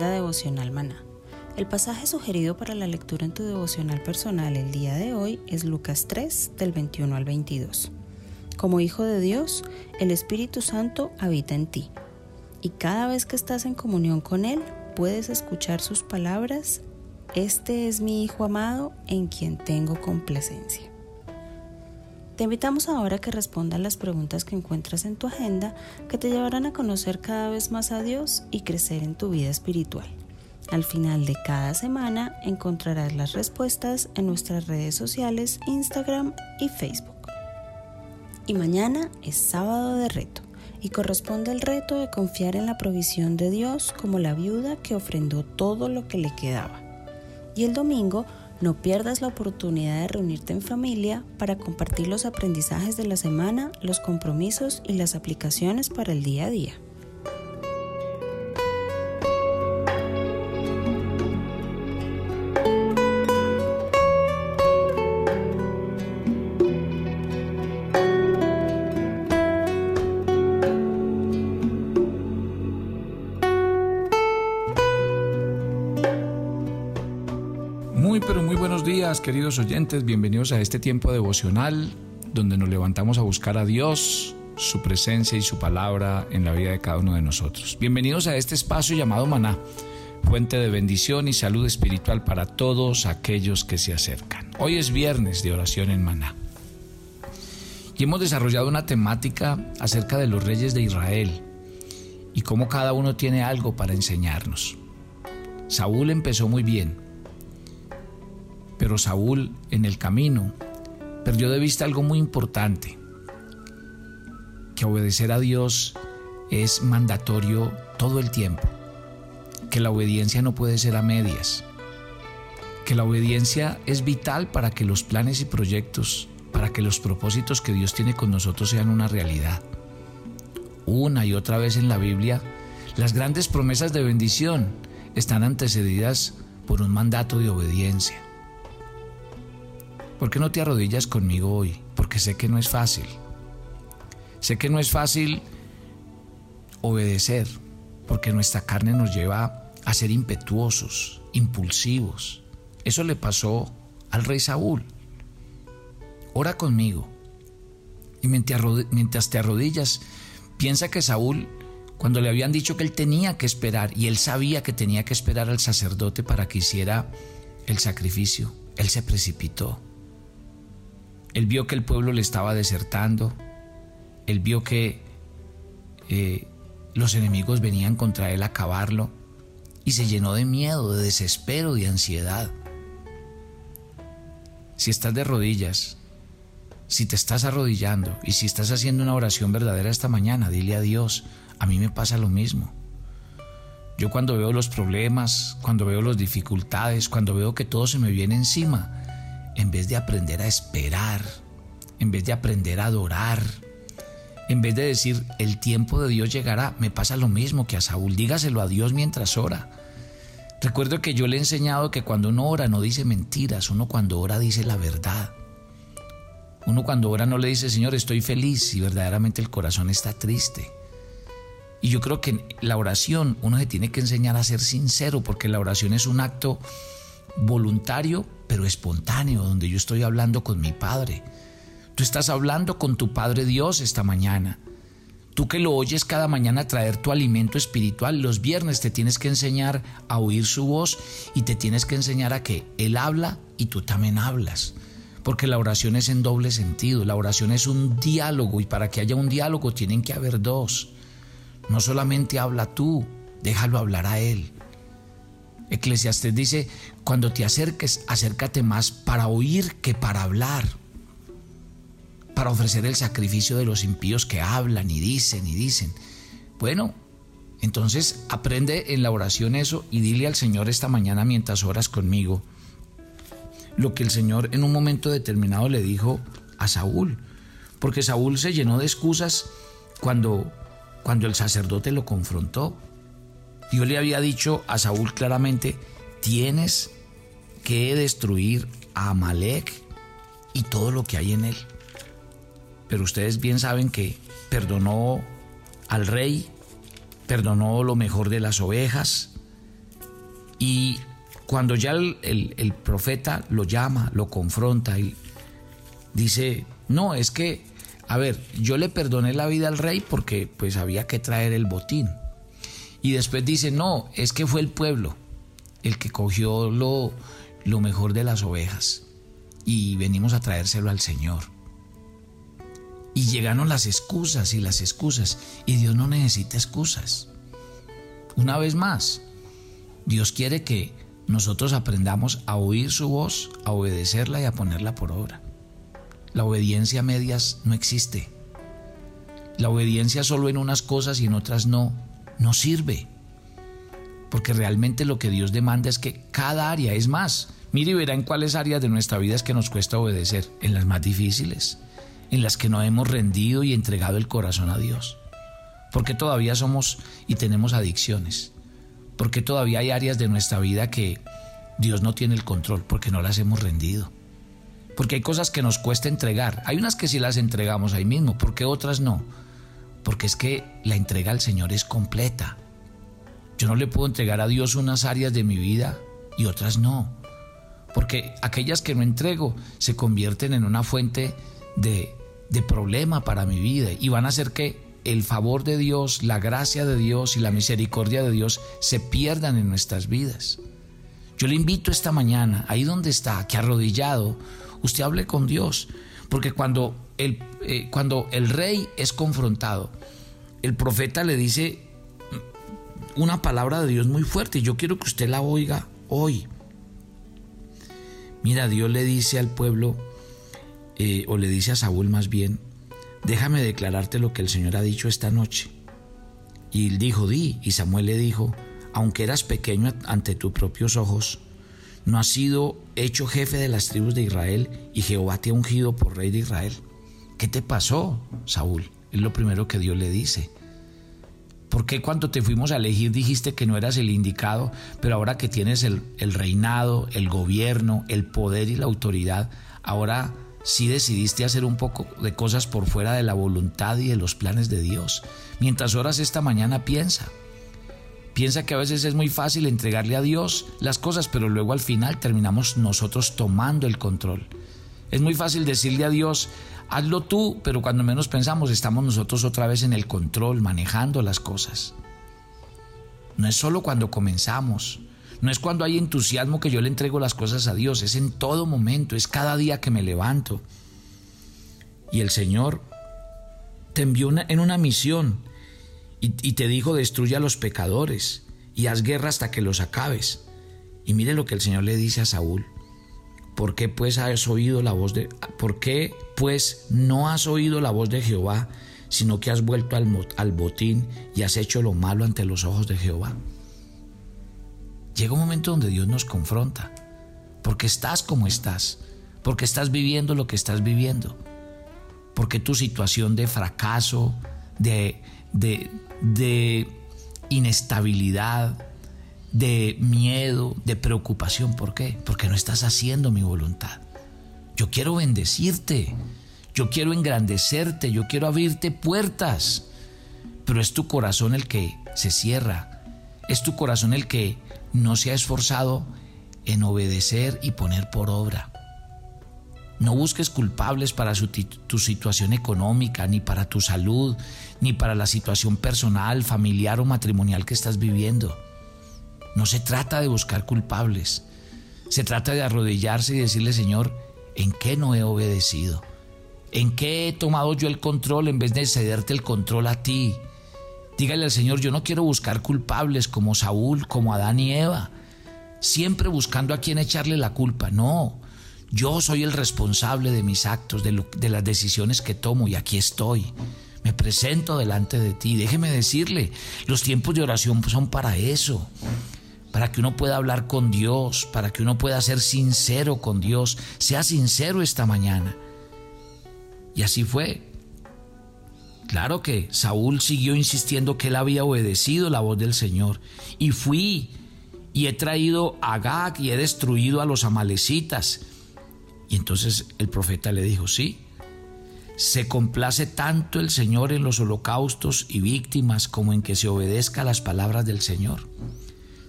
Devocional maná. El pasaje sugerido para la lectura en tu devocional personal el día de hoy es Lucas 3 del 21 al 22. Como hijo de Dios, el Espíritu Santo habita en ti. Y cada vez que estás en comunión con Él, puedes escuchar sus palabras, Este es mi Hijo amado en quien tengo complacencia. Te invitamos ahora a que respondas las preguntas que encuentras en tu agenda que te llevarán a conocer cada vez más a Dios y crecer en tu vida espiritual. Al final de cada semana encontrarás las respuestas en nuestras redes sociales Instagram y Facebook. Y mañana es sábado de reto y corresponde el reto de confiar en la provisión de Dios como la viuda que ofrendó todo lo que le quedaba. Y el domingo no pierdas la oportunidad de reunirte en familia para compartir los aprendizajes de la semana, los compromisos y las aplicaciones para el día a día. Oyentes, bienvenidos a este tiempo devocional donde nos levantamos a buscar a Dios, su presencia y su palabra en la vida de cada uno de nosotros. Bienvenidos a este espacio llamado Maná, fuente de bendición y salud espiritual para todos aquellos que se acercan. Hoy es viernes de oración en Maná. Y hemos desarrollado una temática acerca de los reyes de Israel y cómo cada uno tiene algo para enseñarnos. Saúl empezó muy bien, pero Saúl en el camino perdió de vista algo muy importante, que obedecer a Dios es mandatorio todo el tiempo, que la obediencia no puede ser a medias, que la obediencia es vital para que los planes y proyectos, para que los propósitos que Dios tiene con nosotros sean una realidad. Una y otra vez en la Biblia, las grandes promesas de bendición están antecedidas por un mandato de obediencia. ¿Por qué no te arrodillas conmigo hoy? Porque sé que no es fácil. Sé que no es fácil obedecer, porque nuestra carne nos lleva a ser impetuosos, impulsivos. Eso le pasó al rey Saúl. Ora conmigo. Y mientras te arrodillas, piensa que Saúl, cuando le habían dicho que él tenía que esperar, y él sabía que tenía que esperar al sacerdote para que hiciera el sacrificio, él se precipitó. Él vio que el pueblo le estaba desertando. Él vio que eh, los enemigos venían contra él a acabarlo. Y se llenó de miedo, de desespero, de ansiedad. Si estás de rodillas, si te estás arrodillando y si estás haciendo una oración verdadera esta mañana, dile a Dios, a mí me pasa lo mismo. Yo cuando veo los problemas, cuando veo las dificultades, cuando veo que todo se me viene encima, en vez de aprender a esperar, en vez de aprender a adorar, en vez de decir el tiempo de Dios llegará, me pasa lo mismo que a Saúl, dígaselo a Dios mientras ora. Recuerdo que yo le he enseñado que cuando uno ora no dice mentiras, uno cuando ora dice la verdad. Uno cuando ora no le dice, Señor, estoy feliz si verdaderamente el corazón está triste. Y yo creo que la oración uno se tiene que enseñar a ser sincero porque la oración es un acto voluntario pero espontáneo, donde yo estoy hablando con mi Padre. Tú estás hablando con tu Padre Dios esta mañana. Tú que lo oyes cada mañana traer tu alimento espiritual, los viernes te tienes que enseñar a oír su voz y te tienes que enseñar a que Él habla y tú también hablas. Porque la oración es en doble sentido, la oración es un diálogo y para que haya un diálogo tienen que haber dos. No solamente habla tú, déjalo hablar a Él. Eclesiastes dice, cuando te acerques, acércate más para oír que para hablar para ofrecer el sacrificio de los impíos que hablan y dicen y dicen. Bueno, entonces aprende en la oración eso y dile al Señor esta mañana mientras oras conmigo lo que el Señor en un momento determinado le dijo a Saúl, porque Saúl se llenó de excusas cuando cuando el sacerdote lo confrontó. Dios le había dicho a Saúl claramente, tienes que destruir a Amalek y todo lo que hay en él pero ustedes bien saben que perdonó al rey, perdonó lo mejor de las ovejas y cuando ya el, profeta lo llama, lo confronta y dice, no, es que, a ver, yo le perdoné la vida al rey porque pues había que traer el botín. Y después dice, no, es que fue el pueblo el que cogió lo, lo mejor de las ovejas y venimos a traérselo al Señor. Y llegaron las excusas y las excusas. Y Dios no necesita excusas. Una vez más, Dios quiere que nosotros aprendamos a oír su voz, a obedecerla y a ponerla por obra. La obediencia a medias no existe. La obediencia solo en unas cosas y en otras no, no sirve. Porque realmente lo que Dios demanda es que cada área, es más, mire y verá en cuáles áreas de nuestra vida es que nos cuesta obedecer, en las más difíciles, en las que no hemos rendido y entregado el corazón a Dios. Porque todavía somos y tenemos adicciones. Porque todavía hay áreas de nuestra vida que Dios no tiene el control porque no las hemos rendido. Porque hay cosas que nos cuesta entregar. Hay unas que sí las entregamos ahí mismo, porque otras no. Porque es que la entrega al Señor es completa. Yo no le puedo entregar a Dios unas áreas de mi vida y otras no. Porque aquellas que no entrego se convierten en una fuente de, de problema para mi vida y van a hacer que el favor de Dios, la gracia de Dios y la misericordia de Dios se pierdan en nuestras vidas. Yo le invito esta mañana, ahí donde está, que arrodillado, usted hable con Dios, porque cuando el, eh, cuando el rey es confrontado, el profeta le dice una palabra de Dios muy fuerte, yo quiero que usted la oiga hoy. Mira, Dios le dice al pueblo, eh, o le dice a Saúl más bien, déjame declararte lo que el Señor ha dicho esta noche. Y él dijo, di, y Samuel le dijo, aunque eras pequeño ante tus propios ojos, no has sido hecho jefe de las tribus de Israel y Jehová te ha ungido por rey de Israel. ¿Qué te pasó, Saúl? Es lo primero que Dios le dice. ¿Por qué cuando te fuimos a elegir dijiste que no eras el indicado, pero ahora que tienes el, reinado, el gobierno, el poder y la autoridad, ahora si decidiste hacer un poco de cosas por fuera de la voluntad y de los planes de Dios. Mientras oras esta mañana piensa. Piensa que a veces es muy fácil entregarle a Dios las cosas, pero luego al final terminamos nosotros tomando el control. Es muy fácil decirle a Dios, hazlo tú, pero cuando menos pensamos estamos nosotros otra vez en el control, manejando las cosas. No es solo cuando comenzamos, no es cuando hay entusiasmo que yo le entrego las cosas a Dios, es en todo momento, es cada día que me levanto. Y el Señor te envió en una misión y, te dijo destruye a los pecadores y haz guerra hasta que los acabes. Y mire lo que el Señor le dice a Saúl. ¿Por qué pues has oído la voz de por qué pues no has oído la voz de Jehová, sino que has vuelto al, al botín y has hecho lo malo ante los ojos de Jehová? llega un momento donde Dios nos confronta, porque estás como estás, porque estás viviendo lo que estás viviendo, porque tu situación de fracaso, de, de, de inestabilidad, de miedo, de preocupación, ¿por qué? Porque no estás haciendo mi voluntad. Yo quiero bendecirte, yo quiero engrandecerte, yo quiero abrirte puertas, pero es tu corazón el que se cierra, es tu corazón el que no se ha esforzado en obedecer y poner por obra. No busques culpables para tu situación económica, ni para tu salud, ni para la situación personal, familiar o matrimonial que estás viviendo. No se trata de buscar culpables. Se trata de arrodillarse y decirle, Señor, ¿en qué no he obedecido? ¿En qué he tomado yo el control en vez de cederte el control a ti? Dígale al Señor, yo no quiero buscar culpables como Saúl, como Adán y Eva, siempre buscando a quién echarle la culpa. No, yo soy el responsable de mis actos, de, de las decisiones que tomo y aquí estoy. Me presento delante de ti. Déjeme decirle, los tiempos de oración son para eso para que uno pueda hablar con Dios, para que uno pueda ser sincero con Dios. Sea sincero esta mañana. Y así fue. Claro que Saúl siguió insistiendo que él había obedecido la voz del Señor. Y fui y he traído a Gag y he destruido a los amalecitas. Y entonces el profeta le dijo, sí, se complace tanto el Señor en los holocaustos y víctimas como en que se obedezca las palabras del Señor.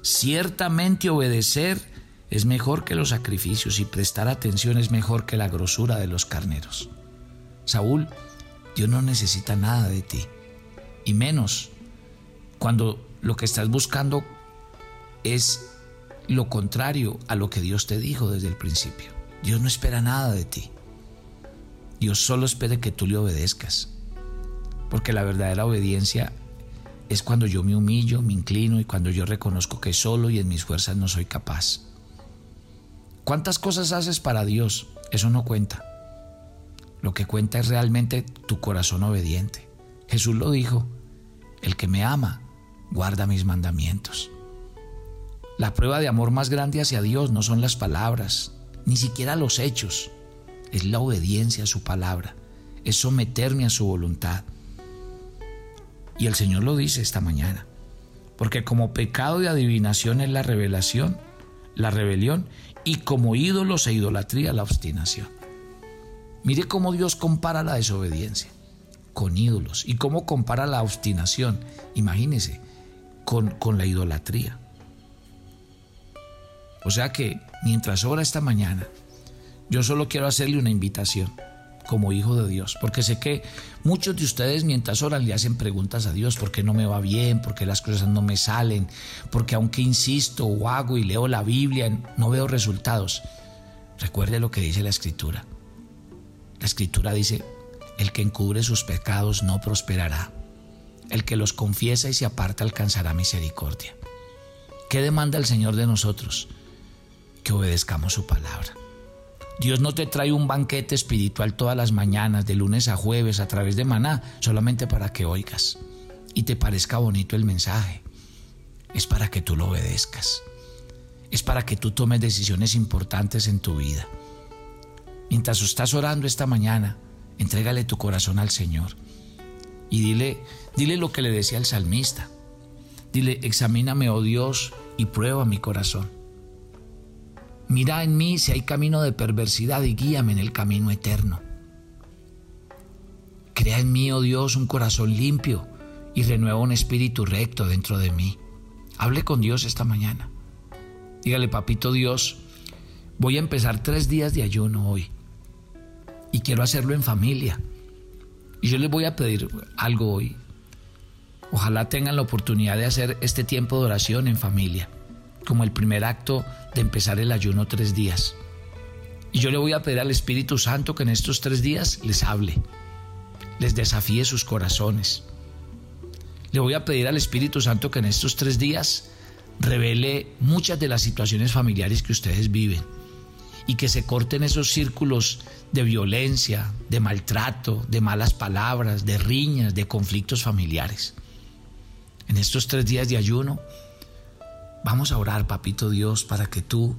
Ciertamente obedecer es mejor que los sacrificios y prestar atención es mejor que la grosura de los carneros. Saúl, Dios no necesita nada de ti, y menos cuando lo que estás buscando es lo contrario a lo que Dios te dijo desde el principio. Dios no espera nada de ti. Dios solo espera que tú le obedezcas. Porque la verdadera obediencia es cuando yo me humillo, me inclino y cuando yo reconozco que solo y en mis fuerzas no soy capaz. ¿Cuántas cosas haces para Dios? Eso no cuenta. Lo que cuenta es realmente tu corazón obediente. Jesús lo dijo, el que me ama, guarda mis mandamientos. La prueba de amor más grande hacia Dios no son las palabras, ni siquiera los hechos, es la obediencia a su palabra, es someterme a su voluntad. Y el Señor lo dice esta mañana. Porque como pecado de adivinación es la revelación, la rebelión, y como ídolos e idolatría la obstinación. Mire cómo Dios compara la desobediencia con ídolos y cómo compara la obstinación, imagínese, con, con la idolatría. O sea que mientras ora esta mañana, yo solo quiero hacerle una invitación como hijo de Dios, porque sé que muchos de ustedes mientras oran le hacen preguntas a Dios, ¿por qué no me va bien? ¿Por qué las cosas no me salen? Porque aunque insisto o hago y leo la Biblia, no veo resultados. Recuerde lo que dice la Escritura. La Escritura dice, el que encubre sus pecados no prosperará. El que los confiesa y se aparta alcanzará misericordia. ¿Qué demanda el Señor de nosotros? Que obedezcamos su palabra. Dios no te trae un banquete espiritual todas las mañanas, de lunes a jueves, a través de maná, solamente para que oigas y te parezca bonito el mensaje. Es para que tú lo obedezcas. Es para que tú tomes decisiones importantes en tu vida. Mientras estás orando esta mañana, entrégale tu corazón al Señor y dile, dile lo que le decía el salmista. Dile, examíname, oh Dios, y prueba mi corazón Mira en mí si hay camino de perversidad y guíame en el camino eterno. Crea en mí, oh Dios, un corazón limpio y renueva un espíritu recto dentro de mí. Hable con Dios esta mañana. Dígale, papito Dios, voy a empezar tres días de ayuno hoy y quiero hacerlo en familia. Y yo les voy a pedir algo hoy. Ojalá tengan la oportunidad de hacer este tiempo de oración en familia como el primer acto de empezar el ayuno tres días. Y yo le voy a pedir al Espíritu Santo que en estos tres días les hable, les desafíe sus corazones. Le voy a pedir al Espíritu Santo que en estos tres días revele muchas de las situaciones familiares que ustedes viven y que se corten esos círculos de violencia, de maltrato, de malas palabras, de riñas, de conflictos familiares. En estos tres días de ayuno, Vamos a orar, papito Dios, para que tú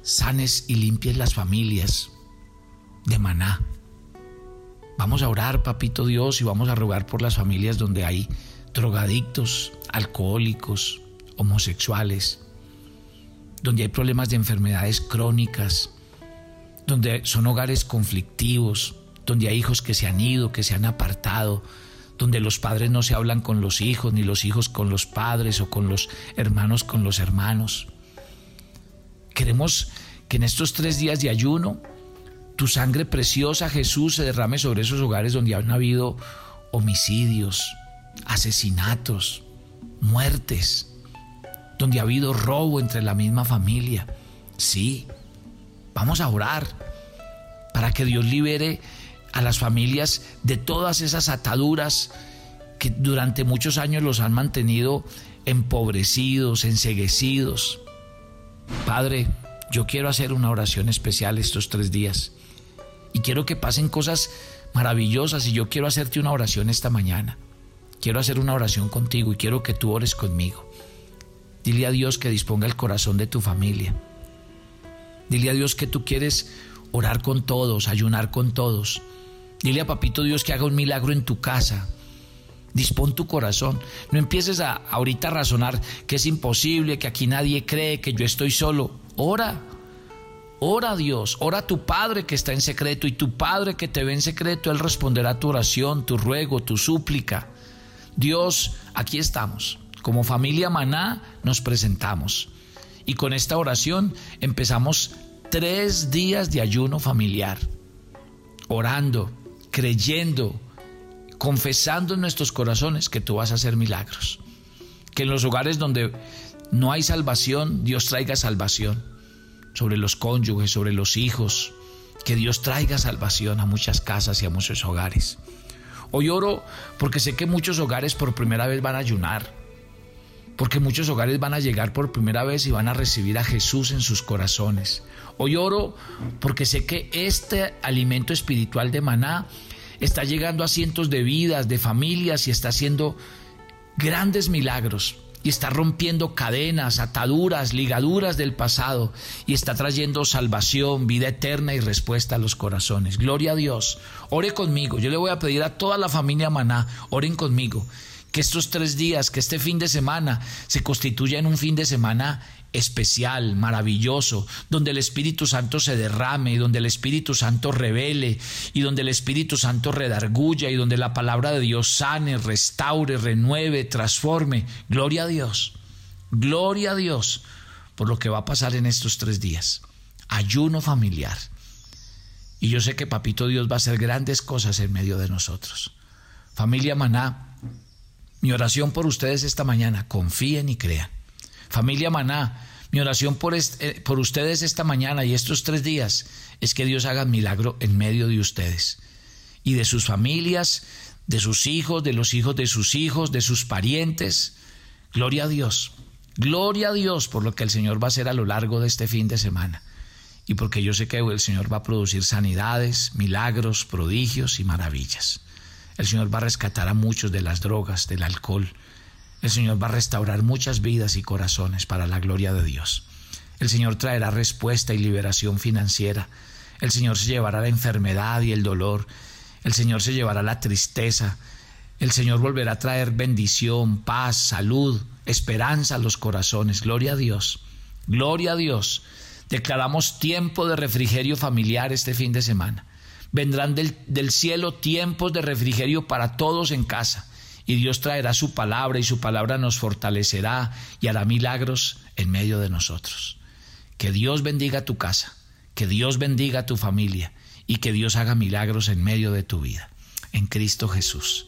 sanes y limpies las familias de maná. Vamos a orar, papito Dios, y vamos a rogar por las familias donde hay drogadictos, alcohólicos, homosexuales, donde hay problemas de enfermedades crónicas, donde son hogares conflictivos, donde hay hijos que se han ido, que se han apartado, donde los padres no se hablan con los hijos, ni los hijos con los padres o con los hermanos con los hermanos. Queremos que en estos tres días de ayuno tu sangre preciosa, Jesús, se derrame sobre esos hogares donde han habido homicidios, asesinatos, muertes, donde ha habido robo entre la misma familia. Sí, vamos a orar para que Dios libere a las familias de todas esas ataduras que durante muchos años los han mantenido empobrecidos, enseguecidos. Padre, yo quiero hacer una oración especial estos tres días y quiero que pasen cosas maravillosas y yo quiero hacerte una oración esta mañana. Quiero hacer una oración contigo y quiero que tú ores conmigo. Dile a Dios que disponga el corazón de tu familia. Dile a Dios que tú quieres orar con todos, ayunar con todos. Dile a Papito Dios que haga un milagro en tu casa. Dispón tu corazón. No empieces a ahorita a razonar que es imposible, que aquí nadie cree, que yo estoy solo. Ora. Ora a Dios, ora a tu Padre que está en secreto y tu Padre que te ve en secreto, Él responderá tu oración, tu ruego, tu súplica. Dios, aquí estamos. Como familia Maná nos presentamos. Y con esta oración empezamos tres días de ayuno familiar. Orando, creyendo, confesando en nuestros corazones que tú vas a hacer milagros. Que en los hogares donde no hay salvación, Dios traiga salvación sobre los cónyuges, sobre los hijos. Que Dios traiga salvación a muchas casas y a muchos hogares. Hoy oro porque sé que muchos hogares por primera vez van a ayunar. Porque muchos hogares van a llegar por primera vez y van a recibir a Jesús en sus corazones. Hoy oro porque sé que este alimento espiritual de maná está llegando a cientos de vidas, de familias y está haciendo grandes milagros y está rompiendo cadenas, ataduras, ligaduras del pasado y está trayendo salvación, vida eterna y respuesta a los corazones. Gloria a Dios. Ore conmigo. Yo le voy a pedir a toda la familia Maná, oren conmigo. Que estos tres días, que este fin de semana se constituya en un fin de semana especial, maravilloso, donde el Espíritu Santo se derrame y donde el Espíritu Santo revele y donde el Espíritu Santo redarguya y donde la palabra de Dios sane, restaure, renueve, transforme. Gloria a Dios, gloria a Dios por lo que va a pasar en estos tres días. Ayuno familiar. Y yo sé que Papito Dios va a hacer grandes cosas en medio de nosotros. Familia Maná, mi oración por ustedes esta mañana, confíen y crean Familia Maná, mi oración por, eh, por ustedes esta mañana y estos tres días es que Dios haga milagro en medio de ustedes y de sus familias, de sus hijos, de los hijos de sus hijos, de sus parientes. Gloria a Dios. Gloria a Dios por lo que el Señor va a hacer a lo largo de este fin de semana. Y porque yo sé que el Señor va a producir sanidades, milagros, prodigios y maravillas. El Señor va a rescatar a muchos de las drogas, del alcohol, el Señor va a restaurar muchas vidas y corazones para la gloria de Dios. El Señor traerá respuesta y liberación financiera. El Señor se llevará la enfermedad y el dolor. El Señor se llevará la tristeza. El Señor volverá a traer bendición, paz, salud, esperanza a los corazones. Gloria a Dios. Gloria a Dios. Declaramos tiempo de refrigerio familiar este fin de semana. Vendrán del, cielo tiempos de refrigerio para todos en casa y Dios traerá su palabra y su palabra nos fortalecerá y hará milagros en medio de nosotros. Que Dios bendiga tu casa, que Dios bendiga tu familia y que Dios haga milagros en medio de tu vida. En Cristo Jesús.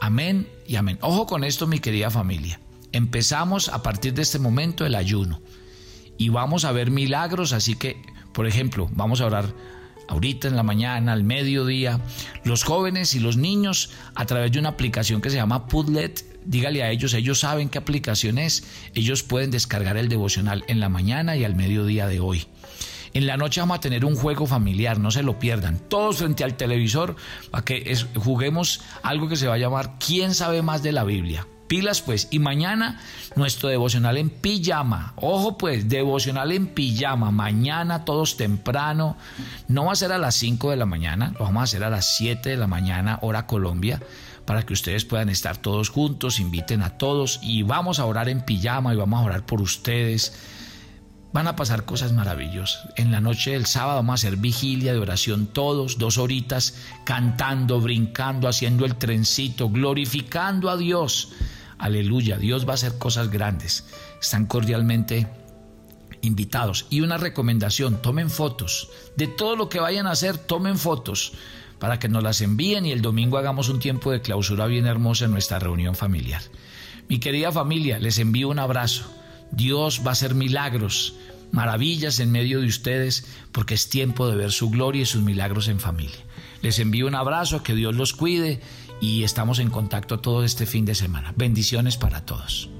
Amén y amén. Ojo con esto, mi querida familia. Empezamos a partir de este momento el ayuno y vamos a ver milagros, así que, por ejemplo, vamos a orar ahorita en la mañana, al mediodía, los jóvenes y los niños a través de una aplicación que se llama Pudlet. Dígale a ellos, ellos saben qué aplicación es, ellos pueden descargar el devocional en la mañana y al mediodía de hoy. En la noche vamos a tener un juego familiar, no se lo pierdan. Todos frente al televisor para que juguemos algo que se va a llamar ¿Quién sabe más de la Biblia? Pilas pues. Y mañana nuestro devocional en pijama. Ojo pues, devocional en pijama. Mañana todos temprano. No va a ser a las 5 de la mañana, lo vamos a hacer a las 7 de la mañana, hora Colombia, para que ustedes puedan estar todos juntos, inviten a todos y vamos a orar en pijama y vamos a orar por ustedes Van a pasar cosas maravillosas. En la noche del sábado vamos a hacer vigilia de oración todos, dos horitas, cantando, brincando, haciendo el trencito, glorificando a Dios. Aleluya, Dios va a hacer cosas grandes. Están cordialmente invitados. Y una recomendación, tomen fotos. De todo lo que vayan a hacer, tomen fotos para que nos las envíen y el domingo hagamos un tiempo de clausura bien hermoso en nuestra reunión familiar. Mi querida familia, les envío un abrazo. Dios va a hacer milagros, maravillas en medio de ustedes, porque es tiempo de ver su gloria y sus milagros en familia. Les envío un abrazo, que Dios los cuide y estamos en contacto todo este fin de semana. Bendiciones para todos.